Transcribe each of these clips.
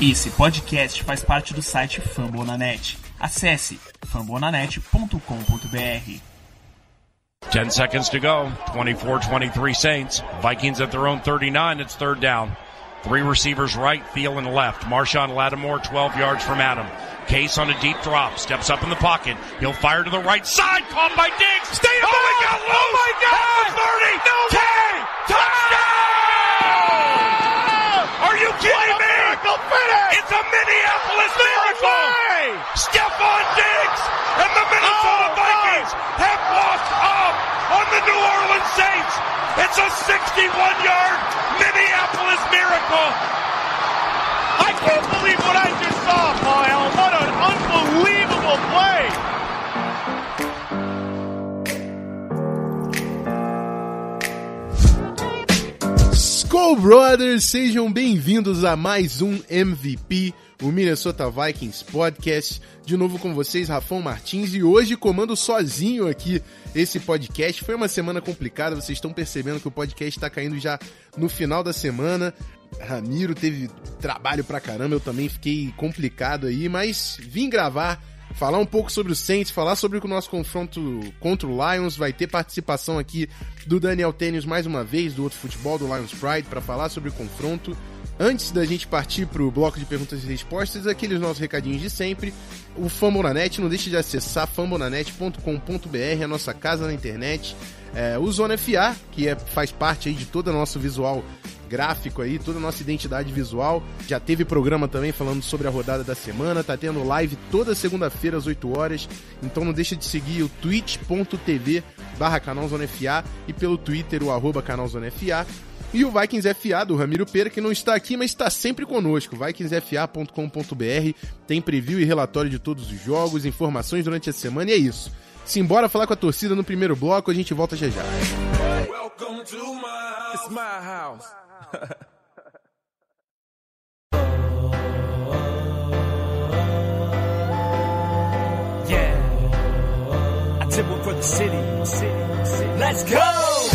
Esse podcast faz parte do site Fambonanet. Acesse fambonanet.com.br. 10 seconds to go. 24-23 Saints. Vikings at their own 39. It's third down. Three receivers right, Thielen left. Marshawn Lattimore 12 yards from Adam. Case on a deep drop. Steps up in the pocket. He'll fire to the right side. Caught by Diggs. Stay oh, he got loose. Oh, my God. At the 30. No 10. Touchdown. Are you kidding me? Miracle finish. It's a Minneapolis no miracle. Way. Stephon Diggs and the Minnesota oh, Vikings God. have walked up on the New Orleans Saints. It's a 61-yard Minneapolis miracle. I can't believe what I just saw, Paul Allen. What an unbelievable play. Brothers, sejam bem-vindos a mais um MVP, o Minnesota Vikings Podcast. De novo com vocês, Rafão Martins, e hoje comando sozinho aqui esse podcast. Foi uma semana complicada, vocês estão percebendo que o podcast está caindo já no final da semana. Ramiro teve trabalho pra caramba, eu também fiquei complicado aí, mas vim gravar, falar um pouco sobre o Saints, falar sobre o nosso confronto contra o Lions, vai ter participação aqui do Daniel Tênis mais uma vez, do outro futebol, do Lions Pride, para falar sobre o confronto. Antes da gente partir pro bloco de perguntas e respostas, aqueles nossos recadinhos de sempre. O Fambonanet, não deixe de acessar fambonanet.com.br, a nossa casa na internet. É, o Zona FA, que é, faz parte aí de todo o nosso visual gráfico aí, toda a nossa identidade visual. Já teve programa também falando sobre a rodada da semana, tá tendo live toda segunda-feira às 8 horas. Então não deixa de seguir o twitch.tv barra canalzonefa e pelo Twitter o arroba canalzonefa. E o Vikings FA do Ramiro Pera, que não está aqui, mas está sempre conosco. VikingsFA.com.br tem preview e relatório de todos os jogos, informações durante a semana e é isso. Simbora falar com a torcida no primeiro bloco, a gente volta já já. Welcome to my house. It's my house. yeah. I tip one for the city. city, city. Let's go!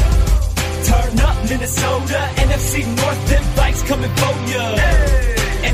Turn up Minnesota, NFC North, them bikes coming for ya.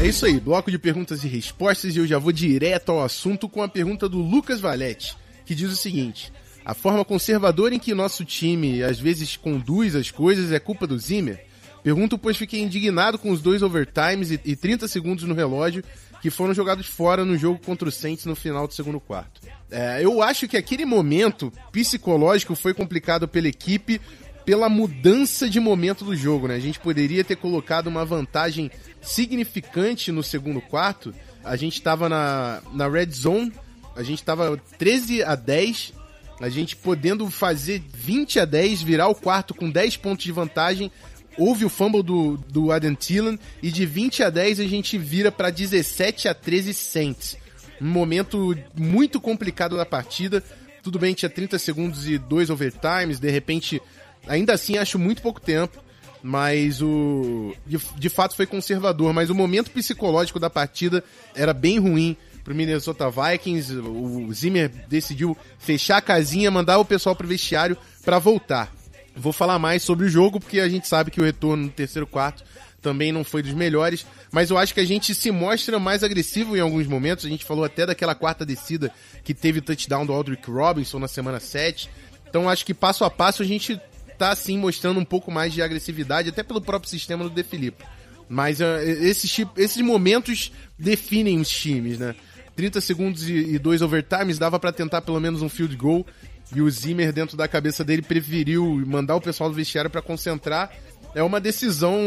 É isso aí, bloco de perguntas e respostas e eu já vou direto ao assunto com a pergunta do Lucas Valete, que diz o seguinte: A forma conservadora em que nosso time às vezes conduz as coisas é culpa do Zimmer? Pergunto, pois fiquei indignado com os dois overtimes e 30 segundos no relógio que foram jogados fora no jogo contra o Saints no final do segundo quarto. É, eu acho que aquele momento psicológico foi complicado pela equipe pela mudança de momento do jogo, né? A gente poderia ter colocado uma vantagem significante no segundo quarto. A gente estava na, na red zone, a gente estava 13 a 10, a gente podendo fazer 20 a 10, virar o quarto com 10 pontos de vantagem. Houve o fumble do, do Adam Thielen e de 20 a 10 a gente vira para 17 a 13 Saints. Um momento muito complicado da partida. Tudo bem, tinha 30 segundos e dois overtimes, de repente, ainda assim acho muito pouco tempo mas o de, de, fato foi conservador, mas o momento psicológico da partida era bem ruim pro Minnesota Vikings. O Zimmer decidiu fechar a casinha, mandar o pessoal pro vestiário para voltar. Vou falar mais sobre o jogo porque a gente sabe que o retorno no terceiro quarto também não foi dos melhores, mas eu acho que a gente se mostra mais agressivo em alguns momentos. A gente falou até daquela quarta descida que teve touchdown do Aldrich Robinson na semana 7. Então acho que passo a passo a gente tá assim mostrando um pouco mais de agressividade, até pelo próprio sistema do De Filippo. Mas uh, esses, esses momentos definem os times, né? 30 segundos e, e dois overtimes dava para tentar pelo menos um field goal. E o Zimmer, dentro da cabeça dele, preferiu mandar o pessoal do vestiário para concentrar. É uma decisão,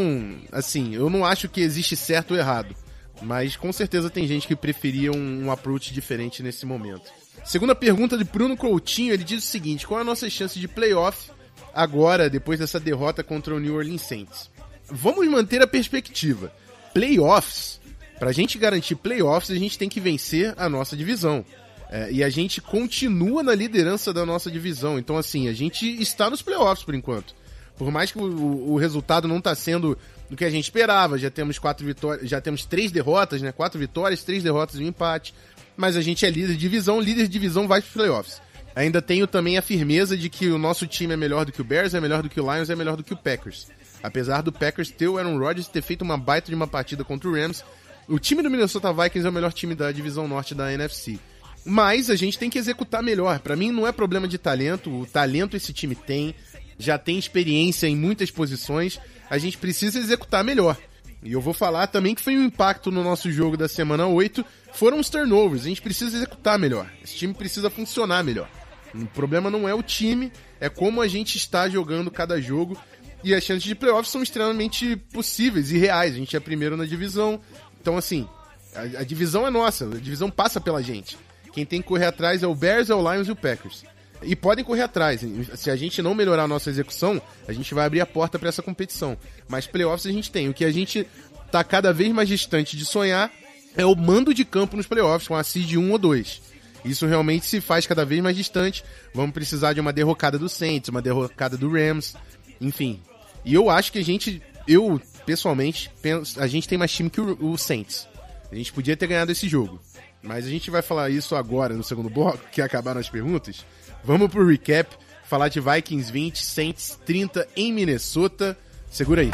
assim, eu não acho que existe certo ou errado. Mas com certeza tem gente que preferia um, um approach diferente nesse momento. Segunda pergunta de Bruno Coutinho, ele diz o seguinte: qual é a nossa chance de playoff agora, depois dessa derrota contra o New Orleans Saints. Vamos manter a perspectiva. Playoffs, para a gente garantir playoffs, a gente tem que vencer a nossa divisão. É, e a gente continua na liderança da nossa divisão. Então, assim, a gente está nos playoffs por enquanto. Por mais que o, o resultado não está sendo do que a gente esperava, já temos quatro vitórias, já temos três derrotas, né? Quatro vitórias, três derrotas e um empate. Mas a gente é líder de divisão, líder de divisão vai para os playoffs. Ainda tenho também a firmeza de que o nosso time é melhor do que o Bears, é melhor do que o Lions, é melhor do que o Packers. Apesar do Packers ter o Aaron Rodgers ter feito uma baita de uma partida contra o Rams, O time do Minnesota Vikings é o melhor time da divisão norte da NFC. Mas a gente tem que executar melhor. Para mim não é problema de talento, o talento esse time tem, já tem experiência em muitas posições, a gente precisa executar melhor. E eu vou falar também que foi um impacto no nosso jogo da semana 8, foram os turnovers, a gente precisa executar melhor. Esse time precisa funcionar melhor. O problema não é o time, é como a gente está jogando cada jogo. E as chances de playoffs são extremamente possíveis e reais. A gente é primeiro na divisão. Então, assim, a, a divisão é nossa, a divisão passa pela gente. Quem tem que correr atrás é o Bears, é o Lions e o Packers. E podem correr atrás. Se a gente não melhorar a nossa execução, a gente vai abrir a porta para essa competição. Mas playoffs a gente tem. O que a gente tá cada vez mais distante de sonhar é o mando de campo nos playoffs, com a seed 1 ou 2. Isso realmente se faz cada vez mais distante. Vamos precisar de uma derrocada do Saints, uma derrocada do Rams, enfim. E eu acho que a gente, eu pessoalmente, a gente tem mais time que o, Saints. A gente podia ter ganhado esse jogo. Mas a gente vai falar isso agora no segundo bloco, que acabaram as perguntas. Vamos pro recap, falar de Vikings 20, Saints 30 em Minnesota. Segura aí.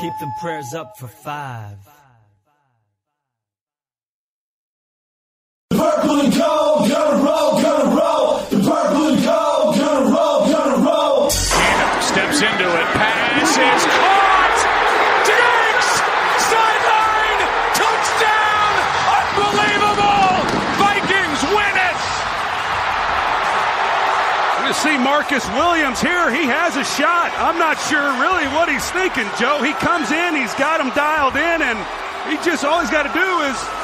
Keep them prayers up for five. Purple and gold, gonna roll, gonna roll. Purple and gold, gonna roll, gonna roll. Steps into it. Pass is caught. Diggs! Sideline! Touchdown! Unbelievable! Vikings win it! You see Marcus Williams here. He has a shot. I'm not sure really what he's thinking, Joe. He comes in, he's got him dialed in, and he just all he's got to do is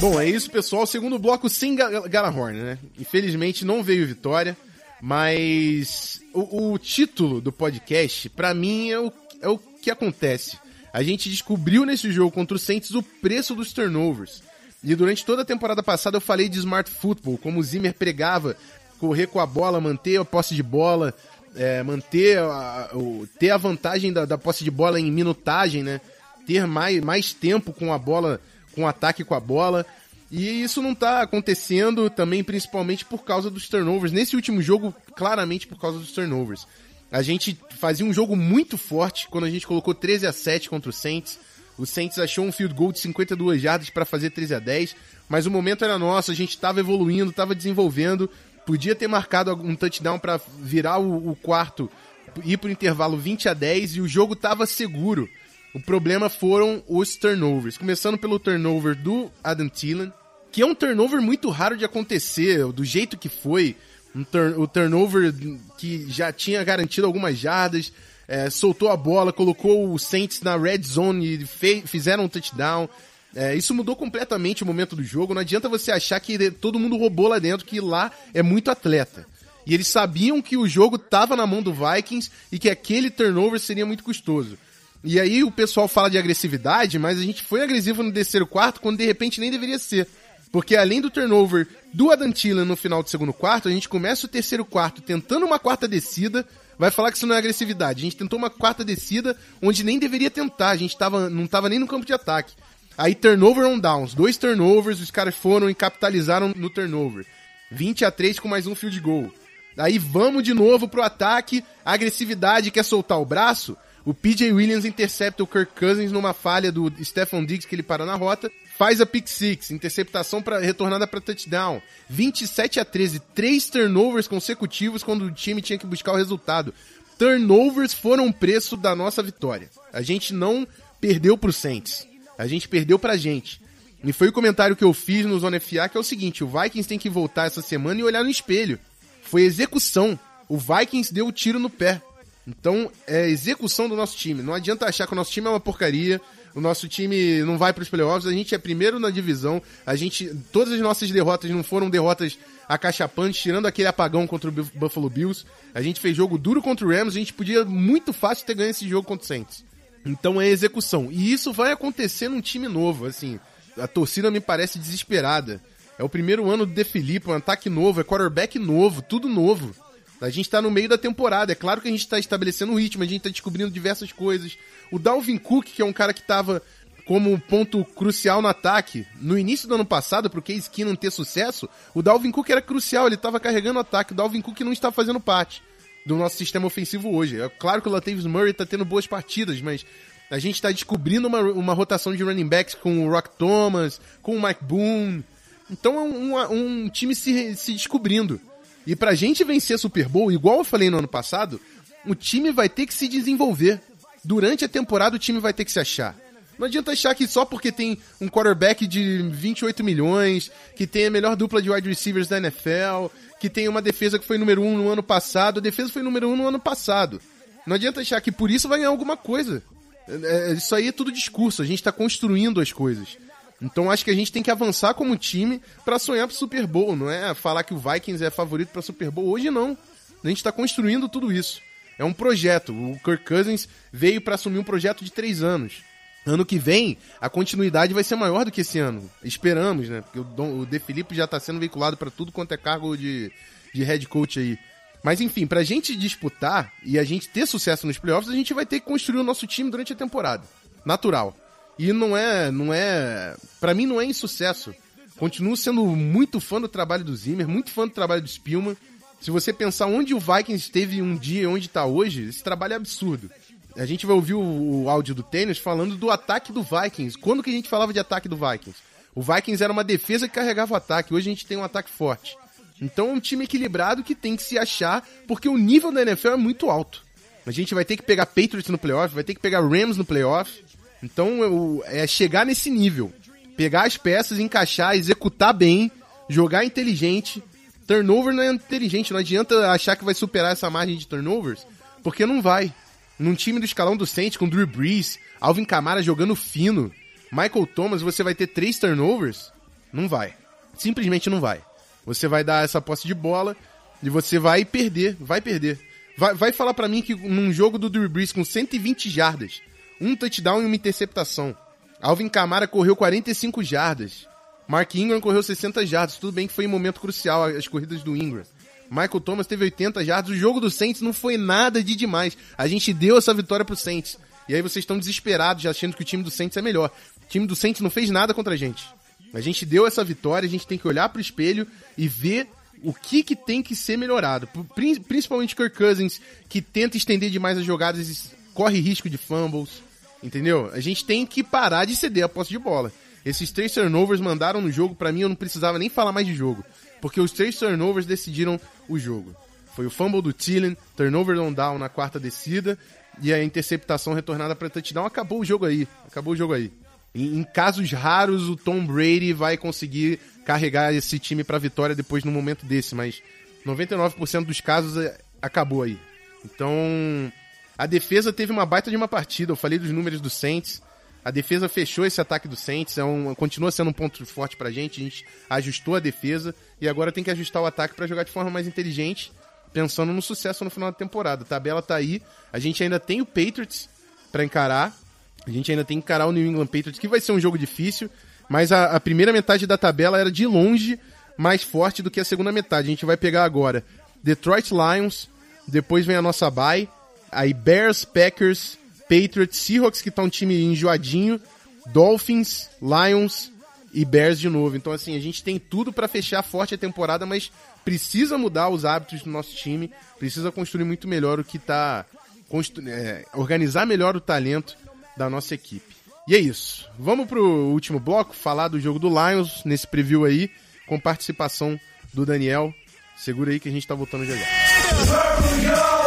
Bom, é isso, pessoal. Segundo bloco sem Ga- Galahorn, né? Infelizmente não veio vitória, mas o, o título do podcast, pra mim, é o, é o que acontece. A gente descobriu nesse jogo contra o Saints o preço dos turnovers. E durante toda a temporada passada eu falei de smart football, como o Zimmer pregava, correr com a bola, manter a posse de bola, é, manter a, o, ter a vantagem da, da posse de bola em minutagem, né? Ter mais, mais tempo com a bola, com o ataque com a bola. E isso não tá acontecendo também, principalmente por causa dos turnovers. Nesse último jogo, claramente por causa dos turnovers. A gente fazia um jogo muito forte quando a gente colocou 13 a 7 contra o Saints. O Saints achou um field goal de 52 jardas para fazer 13 a 10, mas o momento era nosso, a gente estava evoluindo, estava desenvolvendo, podia ter marcado um touchdown para virar o, o quarto, ir pro intervalo 20 a 10 e o jogo estava seguro. O problema foram os turnovers, começando pelo turnover do Adam Thielen, que é um turnover muito raro de acontecer, do jeito que foi, um turn, o turnover que já tinha garantido algumas jardas, é, soltou a bola, colocou o Saints na red zone e fizeram um touchdown. É, isso mudou completamente o momento do jogo. Não adianta você achar que todo mundo roubou lá dentro, que lá é muito atleta. E eles sabiam que o jogo estava na mão do Vikings e que aquele turnover seria muito custoso. E aí o pessoal fala de agressividade, mas a gente foi agressivo no terceiro quarto quando de repente nem deveria ser. Porque além do turnover do Adam Thielen no final do segundo quarto, a gente começa o terceiro quarto tentando uma quarta descida, vai falar que isso não é agressividade. A gente tentou uma quarta descida onde nem deveria tentar, a gente tava, não tava nem no campo de ataque. Aí turnover on downs, dois turnovers, os caras foram e capitalizaram no turnover. 20 a 3 com mais um field goal. Aí vamos de novo pro ataque, a agressividade quer soltar o braço. O PJ Williams intercepta o Kirk Cousins numa falha do Stephon Diggs que ele parou na rota, faz a pick six, interceptação para retornada para touchdown. 27 a 13, três turnovers consecutivos quando o time tinha que buscar o resultado. Turnovers foram o preço da nossa vitória. A gente não perdeu pro Saints. A gente perdeu pra gente. E foi o comentário que eu fiz no Zona FA, que é o seguinte, o Vikings tem que voltar essa semana e olhar no espelho. Foi execução. O Vikings deu o tiro no pé. Então, é execução do nosso time. Não adianta achar que o nosso time é uma porcaria, o nosso time não vai para os playoffs, a gente é primeiro na divisão, a gente todas as nossas derrotas não foram derrotas acachapantes, tirando aquele apagão contra o Buf- Buffalo Bills. A gente fez jogo duro contra o Rams, a gente podia muito fácil ter ganho esse jogo contra o Saints. Então é execução. E isso vai acontecer num time novo, assim. A torcida me parece desesperada. É o primeiro ano do De Filippo, um ataque novo, é quarterback novo, tudo novo. A gente tá no meio da temporada. É claro que a gente tá estabelecendo o ritmo, a gente tá descobrindo diversas coisas. O Dalvin Cook, que é um cara que tava como ponto crucial no ataque. No início do ano passado, pro Case Keenum ter sucesso, o Dalvin Cook era crucial, ele estava carregando o ataque. O Dalvin Cook não está fazendo parte do nosso sistema ofensivo hoje. É claro que o Latavius Murray está tendo boas partidas, mas a gente está descobrindo uma, uma rotação de running backs com o Rock Thomas, com o Mike Boone. Então é um, um, um time se, se descobrindo. E pra gente vencer Super Bowl, igual eu falei no ano passado, o time vai ter que se desenvolver. Durante a temporada o time vai ter que se achar. Não adianta achar que só porque tem um quarterback de 28 milhões, que tem a melhor dupla de wide receivers da NFL, que tem uma defesa que foi número 1 um no ano passado, a defesa foi número 1 um no ano passado. Não adianta achar que por isso vai ganhar alguma coisa. É, é, isso aí é tudo discurso, a gente está construindo as coisas. Então acho que a gente tem que avançar como time para sonhar pro Super Bowl, não é falar que o Vikings é favorito para Super Bowl. Hoje não. A gente está construindo tudo isso. É um projeto. O Kirk Cousins veio para assumir um projeto de três anos. Ano que vem, a continuidade vai ser maior do que esse ano. Esperamos, né? Porque o, Dom, o De Felipe já está sendo veiculado para tudo quanto é cargo de, de head coach aí. Mas enfim, pra gente disputar e a gente ter sucesso nos playoffs, a gente vai ter que construir o nosso time durante a temporada. Natural. E não é, não é, para mim não é insucesso. Continuo sendo muito fã do trabalho do Zimmer, muito fã do trabalho do Spielman. Se você pensar onde o Vikings esteve um dia e onde está hoje, esse trabalho é absurdo. A gente vai ouvir o, o áudio do tênis falando do ataque do Vikings. Quando que a gente falava de ataque do Vikings? O Vikings era uma defesa que carregava o ataque. Hoje a gente tem um ataque forte. Então é um time equilibrado que tem que se achar, porque o nível da NFL é muito alto. A gente vai ter que pegar Patriots no playoff, vai ter que pegar Rams no playoff. Então eu, é chegar nesse nível. Pegar as peças, encaixar, executar bem, jogar inteligente. Turnover não é inteligente, não adianta achar que vai superar essa margem de turnovers, porque não vai num time do escalão do Saints com Drew Brees, Alvin Kamara jogando fino, Michael Thomas, você vai ter três turnovers? Não vai. Simplesmente não vai. Você vai dar essa posse de bola e você vai perder, vai perder. Vai, vai falar para mim que num jogo do Drew Brees com 120 jardas, um touchdown e uma interceptação, Alvin Kamara correu 45 jardas, Mark Ingram correu 60 jardas. Tudo bem que foi em um momento crucial as corridas do Ingram. Michael Thomas teve 80 jardas. O jogo do Saints não foi nada de demais. A gente deu essa vitória pro Saints. E aí vocês estão desesperados, achando que o time do Saints é melhor. O time do Saints não fez nada contra a gente. A gente deu essa vitória, a gente tem que olhar pro espelho e ver o que, que tem que ser melhorado. Principalmente Kirk Cousins, que tenta estender demais as jogadas e corre risco de fumbles. Entendeu? A gente tem que parar de ceder a posse de bola. Esses três turnovers mandaram no jogo, para mim eu não precisava nem falar mais de jogo. Porque os três turnovers decidiram o jogo. Foi o fumble do Thielen, turnover on down na quarta descida e a interceptação retornada para touchdown. Acabou o jogo aí. Acabou o jogo aí. Em, em casos raros, o Tom Brady vai conseguir carregar esse time para vitória depois no momento desse, mas 99% dos casos é, acabou aí. Então, a defesa teve uma baita de uma partida. Eu falei dos números do Saints. A defesa fechou esse ataque do Saints, é um, continua sendo um ponto forte pra gente. A gente ajustou a defesa e agora tem que ajustar o ataque para jogar de forma mais inteligente, pensando no sucesso no final da temporada. A tabela tá aí, a gente ainda tem o Patriots para encarar, a gente ainda tem que encarar o New England Patriots, que vai ser um jogo difícil, mas a, a primeira metade da tabela era de longe mais forte do que a segunda metade. A gente vai pegar agora Detroit Lions, depois vem a nossa bye, aí Bears, Packers, Patriots, Seahawks, que tá um time enjoadinho, Dolphins, Lions e Bears de novo. Então, assim, a gente tem tudo para fechar forte a temporada, mas precisa mudar os hábitos do nosso time, precisa construir muito melhor o que tá. É, organizar melhor o talento da nossa equipe. E é isso. Vamos pro último bloco, falar do jogo do Lions, nesse preview aí, com participação do Daniel. Segura aí que a gente tá voltando já já.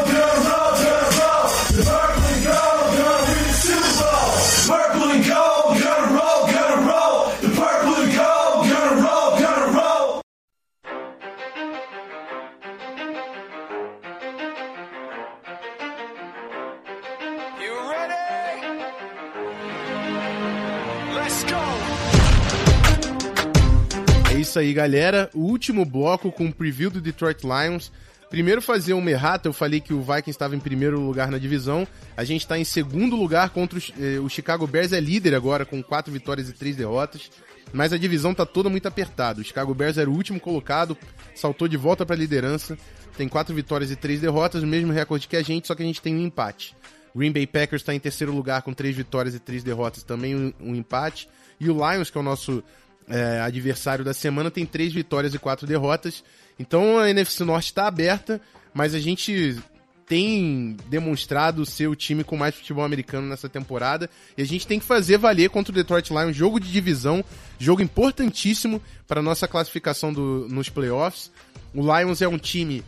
Isso aí, galera. O último bloco com o preview do Detroit Lions. Primeiro fazer uma errata, eu falei que o Vikings estava em primeiro lugar na divisão. A gente está em segundo lugar contra os, eh, o Chicago Bears é líder agora com quatro vitórias e três derrotas. Mas a divisão tá toda muito apertada. O Chicago Bears era o último colocado, saltou de volta para a liderança. Tem quatro vitórias e três derrotas, o mesmo recorde que a gente, só que a gente tem um empate. Green Bay Packers está em terceiro lugar com três vitórias e três derrotas, também um, um empate. E o Lions, que é o nosso é, adversário da semana, tem três vitórias e quatro derrotas. Então a NFC Norte está aberta, mas a gente tem demonstrado ser o time com mais futebol americano nessa temporada e a gente tem que fazer valer contra o Detroit Lions, jogo de divisão, jogo importantíssimo para nossa classificação do, nos playoffs. O Lions é um time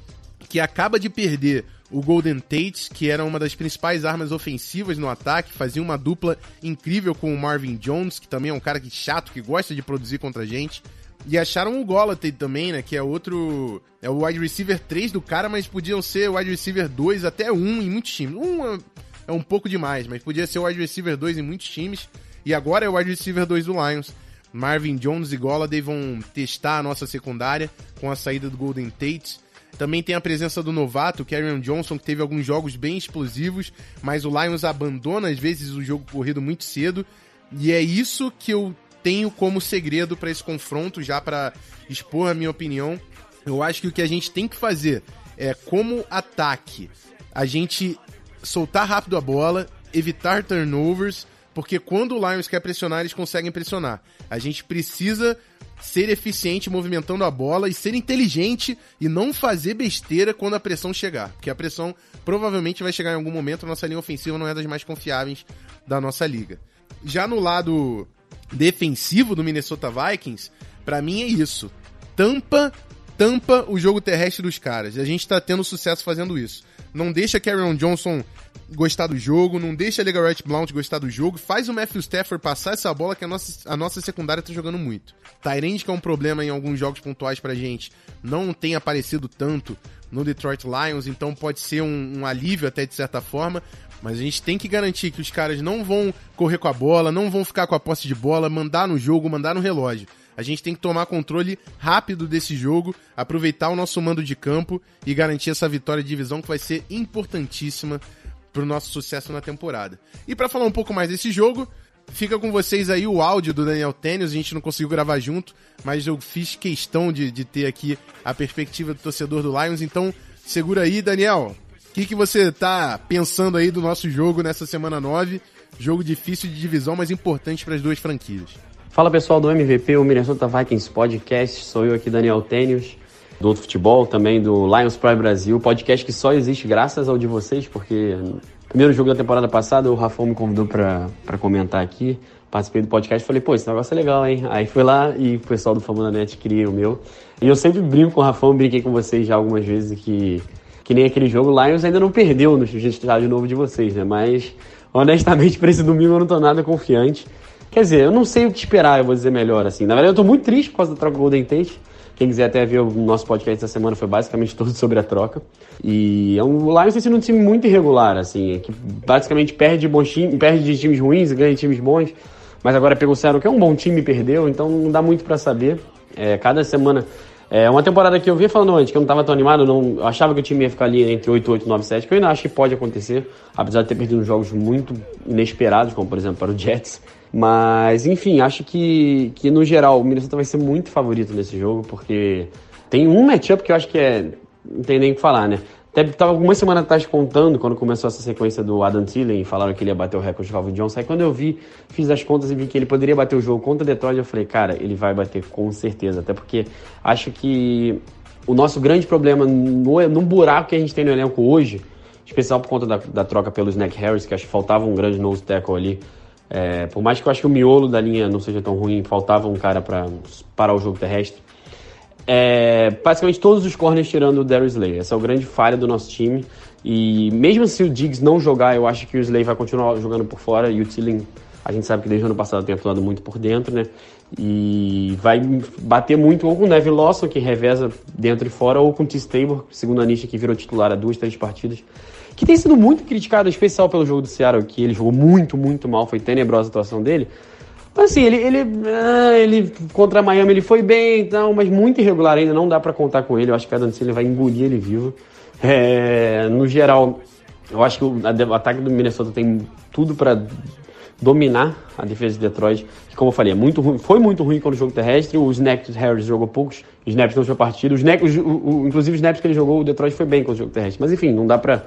que acaba de perder o Golden Tate, que era uma das principais armas ofensivas no ataque, fazia uma dupla incrível com o Marvin Jones, que também é um cara que chato, que gosta de produzir contra a gente. E acharam o Golladay também, né? Que é outro. É o wide receiver 3 do cara, mas podiam ser o wide receiver 2 até 1 em muitos times. Um é, é um pouco demais, mas podia ser o wide receiver 2 em muitos times. E agora é o wide receiver 2 do Lions. Marvin Jones e Golladay vão testar a nossa secundária com a saída do Golden Tate. Também tem a presença do novato, Karen Johnson, que teve alguns jogos bem explosivos, mas o Lions abandona às vezes o jogo corrido muito cedo. E é isso que eu tenho como segredo para esse confronto, já para expor a minha opinião. Eu acho que o que a gente tem que fazer é, como ataque, a gente soltar rápido a bola, evitar turnovers, porque quando o Lions quer pressionar, eles conseguem pressionar. A gente precisa ser eficiente movimentando a bola e ser inteligente e não fazer besteira quando a pressão chegar. Porque a pressão provavelmente vai chegar em algum momento, a nossa linha ofensiva não é das mais confiáveis da nossa liga. Já no lado defensivo do Minnesota Vikings, para mim é isso. Tampa, tampa o jogo terrestre dos caras. A gente tá tendo sucesso fazendo isso. Não deixa Carrion Johnson gostar do jogo, não deixa a Legarette Blount gostar do jogo, faz o Matthew Stafford passar essa bola que a nossa, a nossa secundária tá jogando muito. Tyrande, que é um problema em alguns jogos pontuais pra gente, não tem aparecido tanto no Detroit Lions, então pode ser um, um alívio até de certa forma, mas a gente tem que garantir que os caras não vão correr com a bola, não vão ficar com a posse de bola, mandar no jogo, mandar no relógio. A gente tem que tomar controle rápido desse jogo, aproveitar o nosso mando de campo e garantir essa vitória de divisão que vai ser importantíssima para o nosso sucesso na temporada. E para falar um pouco mais desse jogo, fica com vocês aí o áudio do Daniel Tênis. A gente não conseguiu gravar junto, mas eu fiz questão de, de ter aqui a perspectiva do torcedor do Lions. Então, segura aí, Daniel. O que, que você tá pensando aí do nosso jogo nessa semana 9? Jogo difícil de divisão, mas importante para as duas franquias. Fala pessoal do MVP, o Minnesota Vikings Podcast. Sou eu aqui, Daniel Tênis, do Outro Futebol, também do Lions Prime Brasil. Podcast que só existe graças ao de vocês, porque no primeiro jogo da temporada passada o Rafão me convidou para comentar aqui. Participei do podcast e falei, pô, esse negócio é legal, hein? Aí fui lá e o pessoal do Família Net queria o meu. E eu sempre brinco com o Rafão, brinquei com vocês já algumas vezes que, que nem aquele jogo. O Lions ainda não perdeu no estádio novo de vocês, né? Mas honestamente, para esse domingo eu não tô nada confiante. Quer dizer, eu não sei o que esperar, eu vou dizer melhor, assim. Na verdade, eu tô muito triste por causa da troca do Golden Tate. Quem quiser até ver o nosso podcast essa semana foi basicamente todo sobre a troca. E é um, o Lions tem sido um time muito irregular, assim, que basicamente perde, bons time, perde de times ruins e ganha de times bons. Mas agora pegou o Seattle, que é um bom time e perdeu, então não dá muito para saber. É, cada semana é uma temporada que eu vi falando antes, que eu não estava tão animado, não, eu achava que o time ia ficar ali entre 8, 8 9, 7, que eu ainda acho que pode acontecer, apesar de ter perdido jogos muito inesperados, como por exemplo para o Jets. Mas, enfim, acho que, que no geral o Minnesota vai ser muito favorito nesse jogo, porque tem um matchup que eu acho que é. Não tem nem o que falar, né? Até tava algumas semanas atrás contando, quando começou essa sequência do Adam Thielen, falaram que ele ia bater o recorde de Calvin Johnson. Aí quando eu vi, fiz as contas e vi que ele poderia bater o jogo contra Detroit, eu falei, cara, ele vai bater com certeza. Até porque acho que o nosso grande problema no, no buraco que a gente tem no elenco hoje, especial por conta da, da troca pelo Snack Harris, que acho que faltava um grande nose tackle ali, é, por mais que eu acho que o miolo da linha não seja tão ruim, faltava um cara para parar o jogo terrestre. É, basicamente todos os corners tirando o Darius Slay. Essa é a grande falha do nosso time. E mesmo se o Diggs não jogar, eu acho que o Slay vai continuar jogando por fora. E o Tilling, a gente sabe que desde o ano passado tem atuado muito por dentro, né? E vai bater muito ou com o Neville Lawson, que reveza dentro e fora, ou com o T-Stable, segundo a Nisha, que virou titular há duas, três partidas que tem sido muito criticado, especial pelo jogo do Seattle, que ele jogou muito, muito mal, foi tenebrosa a atuação dele. Mas assim, ele, ele, ah, ele contra a Miami ele foi bem então, mas muito irregular ainda, não dá para contar com ele. Eu acho que a Adam vai engolir ele vivo. É, no geral, eu acho que o, o ataque do Minnesota tem tudo para dominar a defesa de Detroit, que como eu falei, é muito ruim, foi muito ruim quando o jogo terrestre, o Snaps Harris jogou poucos snaps na última partida, os o, o, inclusive os snaps que ele jogou, o Detroit foi bem com o jogo terrestre, mas enfim, não dá para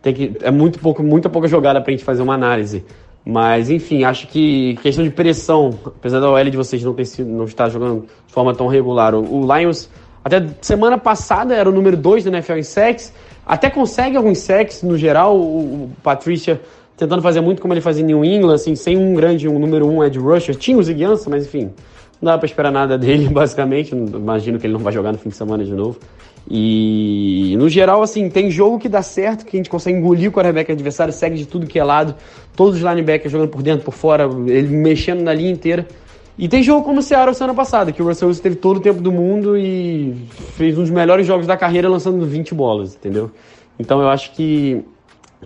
tem que é muito pouco, muita pouca jogada pra gente fazer uma análise. Mas, enfim, acho que questão de pressão, apesar da OL de vocês não, ter sido, não estar jogando de forma tão regular, o, o Lions, até semana passada, era o número 2 da NFL em sacks, até consegue alguns sacks no geral, o, o Patricia tentando fazer muito como ele fazia em New England, assim, sem um grande, um número 1 um edge rusher, tinha o Ziguiança, mas enfim, não dá pra esperar nada dele, basicamente, imagino que ele não vai jogar no fim de semana de novo. E no geral, assim, tem jogo que dá certo, que a gente consegue engolir o quarterback adversário, segue de tudo que é lado, todos os linebackers jogando por dentro, por fora, ele mexendo na linha inteira. E tem jogo como o Seattle semana passada, que o Russell Wilson teve todo o tempo do mundo e fez um dos melhores jogos da carreira lançando 20 bolas, entendeu? Então eu acho que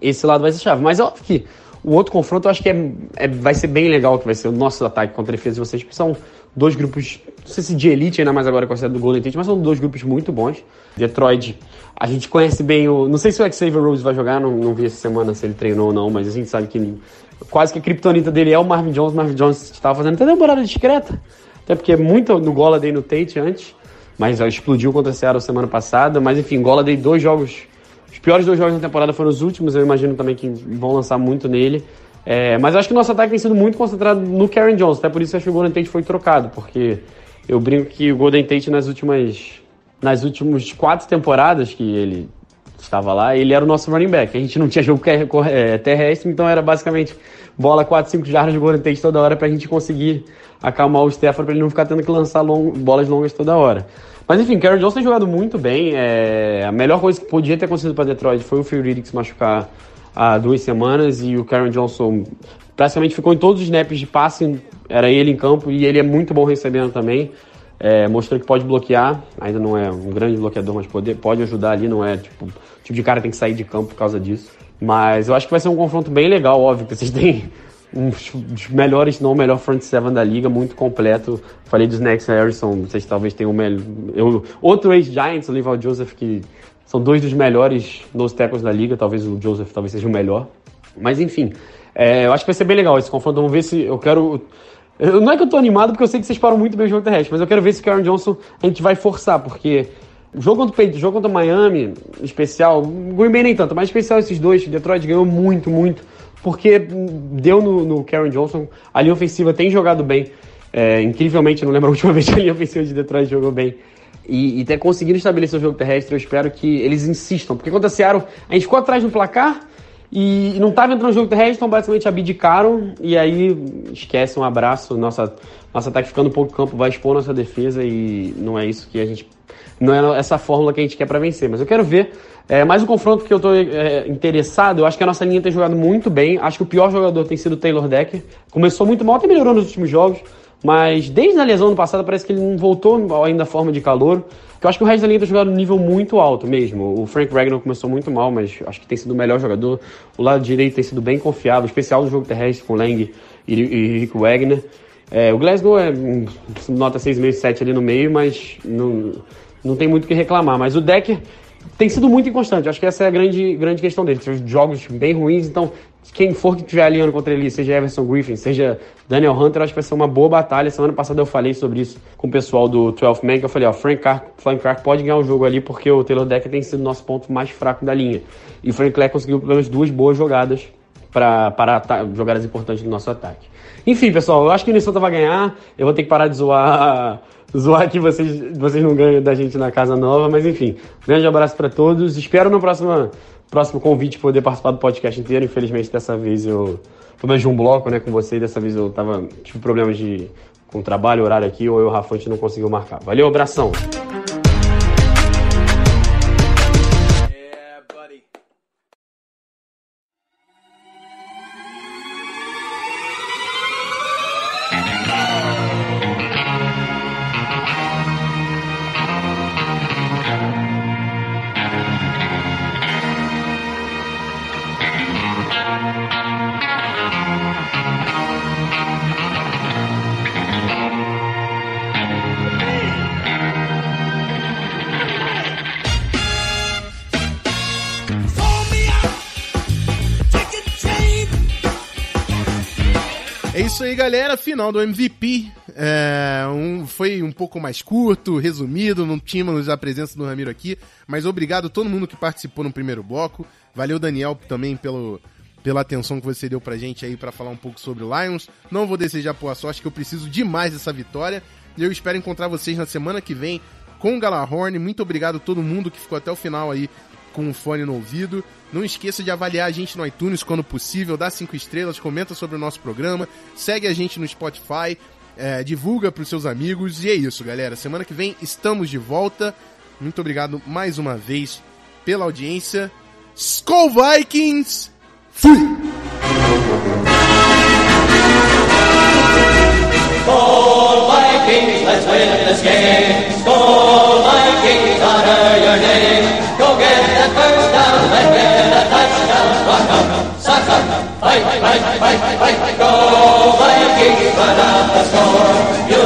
esse lado vai ser chave. Mas óbvio que o outro confronto eu acho que é, é, vai ser bem legal, que vai ser o nosso ataque contra a defesa de vocês, porque são dois grupos, não sei se de elite, ainda mais agora com a saída do Golden Tate, mas são dois grupos muito bons. Detroit, a gente conhece bem o. Não sei se o Xavier Rose vai jogar, não, não vi essa semana se ele treinou ou não, mas a gente sabe que quase que a criptonita dele é o Marvin Jones. Marvin Jones estava fazendo até temporada discreta, até porque é muito no Golladay no Tate antes, mas explodiu contra a Seattle semana passada. Mas enfim, Golladay, dois jogos. Os piores dois jogos da temporada foram os últimos, eu imagino também que vão lançar muito nele. É, mas acho que o nosso ataque tem sido muito concentrado no Karen Jones, até por isso acho que o Golden Tate foi trocado, porque eu brinco que o Golden Tate nas últimas nas últimas quatro temporadas que ele estava lá, ele era o nosso running back. A gente não tinha jogo é, terrestre, então era basicamente bola 4, 5 jardas de Golden Tate toda hora para a gente conseguir acalmar o Stafford para ele não ficar tendo que lançar long, bolas longas toda hora. Mas enfim, Karen Jones tem jogado muito bem. É, a melhor coisa que podia ter acontecido para Detroit foi o Phil Riddick se machucar há duas semanas e o Karen Johnson praticamente ficou em todos os snaps de passe, era ele em campo e ele é muito bom recebendo também. É, mostrou que pode bloquear, ainda não é um grande bloqueador, mas pode, pode ajudar ali, não é tipo, tipo de cara tem que sair de campo por causa disso. Mas eu acho que vai ser um confronto bem legal, óbvio, que vocês têm um dos melhores, não o melhor front seven da liga, muito completo. Falei dos Next Harrison, vocês talvez tenham o melhor. outro ex-Giants, o Levi Joseph, que são dois dos melhores nose tackles da liga, talvez o Joseph talvez seja o melhor. Mas enfim, é, eu acho que vai ser bem legal esse confronto. Vamos ver se eu quero. Eu, não é que eu tô animado, porque eu sei que vocês param muito bem o jogo terrestre, mas eu quero ver se o Karen Johnson a gente vai forçar, porque o jogo contra o jogo contra o Miami, especial, Green Bay nem tanto, mas especial esses dois, Detroit ganhou muito, muito, porque deu no, no Karen Johnson, a linha ofensiva tem jogado bem, é, incrivelmente, não lembro a última vez que a linha ofensiva de Detroit jogou bem, e, e ter conseguido estabelecer o jogo terrestre, eu espero que eles insistam. Porque contra a Seattle, a gente ficou atrás no placar e não estava entrando no jogo terrestre, então basicamente abdicaram e aí esquece um abraço. Nossa, nosso ataque ficando pouco campo vai expor nossa defesa e não é isso que a gente. Não é essa fórmula que a gente quer para vencer. Mas eu quero ver. É, mais um confronto que eu estou é, interessado, eu acho que a nossa linha tem jogado muito bem. Acho que o pior jogador tem sido o Taylor Decker. Começou muito mal, até melhorou nos últimos jogos. Mas desde a lesão do passado parece que ele não voltou ainda à forma de calor. Eu acho que o resto da linha tá jogando um nível muito alto mesmo. O Frank Wagner começou muito mal, mas acho que tem sido o melhor jogador. O lado direito tem sido bem confiável, especial no jogo terrestre com Lang e, e Rick Wagner. É, o Glasgow é nota 6,5, 7 ali no meio, mas não, não tem muito o que reclamar. Mas o Decker tem sido muito inconstante. Acho que essa é a grande, grande questão dele. Teve jogos bem ruins, então quem for que estiver alinhando contra ele, seja Everson Griffin, seja Daniel Hunter, acho que vai ser uma boa batalha. Semana passada eu falei sobre isso com o pessoal do 12 Man, que eu falei, ó, Frank Clark, Frank Clark pode ganhar o jogo ali porque o Taylor Decker tem sido o nosso ponto mais fraco da linha. E o Frank Clark conseguiu pelo menos duas boas jogadas para jogadas importantes do nosso ataque. Enfim, pessoal, eu acho que o Minnesota vai ganhar. Eu vou ter que parar de zoar, zoar que vocês, vocês não ganham da gente na casa nova, mas enfim, grande abraço para todos. Espero no próximo próximo convite poder participar do podcast inteiro. Infelizmente, dessa vez eu. Pelo menos de um bloco, né, com você. Dessa vez eu tava. Tive problemas de. Com trabalho, horário aqui, ou eu, Rafa, a gente não conseguiu marcar. Valeu, abração! Isso aí, galera. Final do MVP. É, um, foi um pouco mais curto, resumido, não tínhamos a presença do Ramiro aqui, mas obrigado a todo mundo que participou no primeiro bloco. Valeu, Daniel, também pelo, pela atenção que você deu pra gente aí para falar um pouco sobre o Lions. Não vou desejar boa sorte, que eu preciso demais dessa vitória. E eu espero encontrar vocês na semana que vem com o Galahorn. Muito obrigado a todo mundo que ficou até o final aí com o fone no ouvido. Não esqueça de avaliar a gente no iTunes quando possível, dá cinco estrelas, comenta sobre o nosso programa, segue a gente no Spotify, é, divulga para os seus amigos. E é isso, galera. Semana que vem estamos de volta. Muito obrigado mais uma vez pela audiência. Skull Vikings! Fui! Win this game. Honor your name. Go get that first down get a touchdown. 'em, fight, fight, fight, fight. Go Vikings, run out the score. You'll